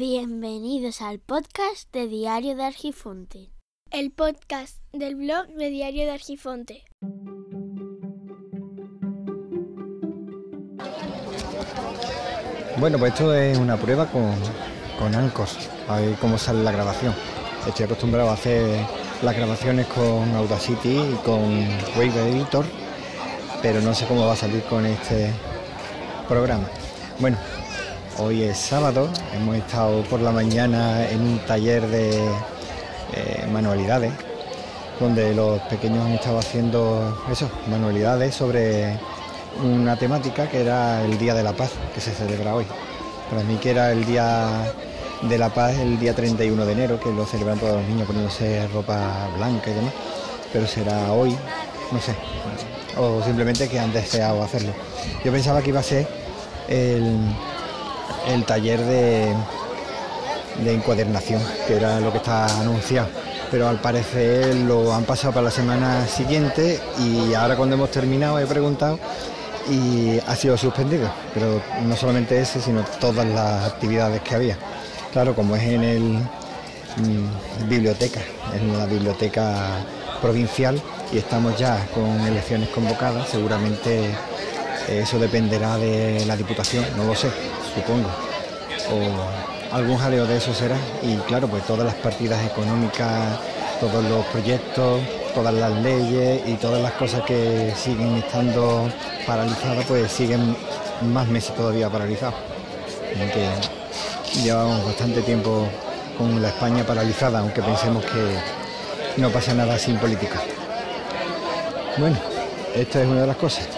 Bienvenidos al podcast de Diario de Argifonte. El podcast del blog de Diario de Argifonte. Bueno, pues esto es una prueba con, con Ancos, a ver cómo sale la grabación. Estoy acostumbrado a hacer las grabaciones con Audacity y con Wave Editor, pero no sé cómo va a salir con este programa. Bueno, hoy es sábado, hemos estado por la mañana en un taller de eh, manualidades, donde los pequeños han estado haciendo eso, manualidades sobre una temática que era el Día de la Paz, que se celebra hoy. Para mí que era el Día de la Paz, el día 31 de enero, que lo celebran todos los niños poniéndose ropa blanca y demás, pero será hoy, no sé, o simplemente que han deseado hacerlo. Yo pensaba que iba a ser el, el taller de, de encuadernación, que era lo que está anunciado. Pero al parecer lo han pasado para la semana siguiente y ahora cuando hemos terminado he preguntado y ha sido suspendido, pero no solamente ese, sino todas las actividades que había. Claro, como es en el mm, biblioteca, en la biblioteca provincial y estamos ya con elecciones convocadas, seguramente eso dependerá de la Diputación, no lo sé, supongo. O algún jaleo de eso será. Y claro, pues todas las partidas económicas, todos los proyectos, todas las leyes y todas las cosas que siguen estando paralizadas, pues siguen más meses todavía paralizados. Que llevamos bastante tiempo con la España paralizada, aunque pensemos que no pasa nada sin política. Bueno, esta es una de las cosas.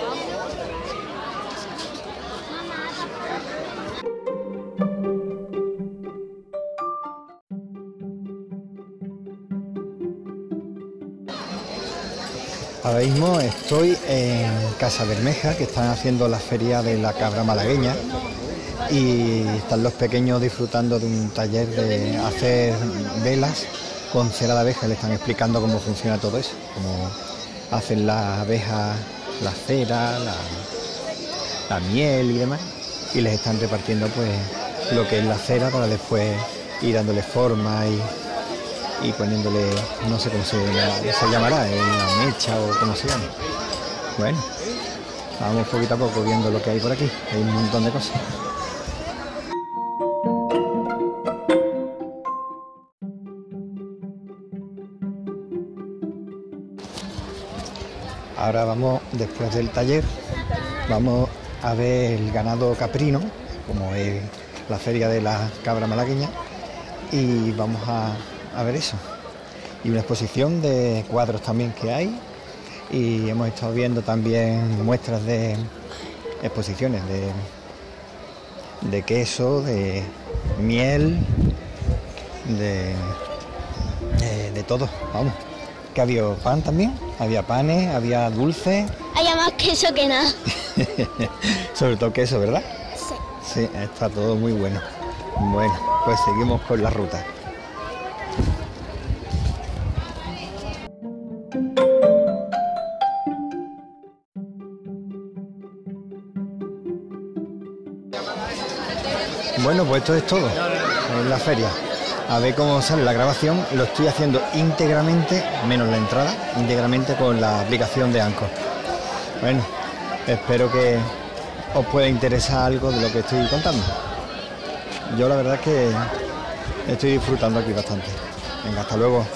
Ahora mismo estoy en Casa Bermeja, que están haciendo la feria de la cabra malagueña y están los pequeños disfrutando de un taller de hacer velas con cera de abeja. Le están explicando cómo funciona todo eso, cómo hacen las abejas la cera, la, la miel y demás. Y les están repartiendo pues lo que es la cera para después ir dándole forma y y poniéndole, no sé cómo se, se llamará, la mecha o cómo se llama. Bueno, vamos poquito a poco viendo lo que hay por aquí, hay un montón de cosas. Ahora vamos, después del taller, vamos a ver el ganado caprino, como es la feria de la cabra malagueña, y vamos a, a ver eso. Y una exposición de cuadros también que hay. Y hemos estado viendo también muestras de exposiciones de, de queso, de miel, de, de, de todo, vamos. Que había pan también, había panes, había dulce. Hay más queso que nada. Sobre todo queso, ¿verdad? Sí. Sí, está todo muy bueno. Bueno, pues seguimos con la ruta. Bueno, pues esto es todo en la feria. A ver cómo sale la grabación. Lo estoy haciendo íntegramente, menos la entrada, íntegramente con la aplicación de Anchor. Bueno, espero que os pueda interesar algo de lo que estoy contando. Yo la verdad que estoy disfrutando aquí bastante. Venga, hasta luego.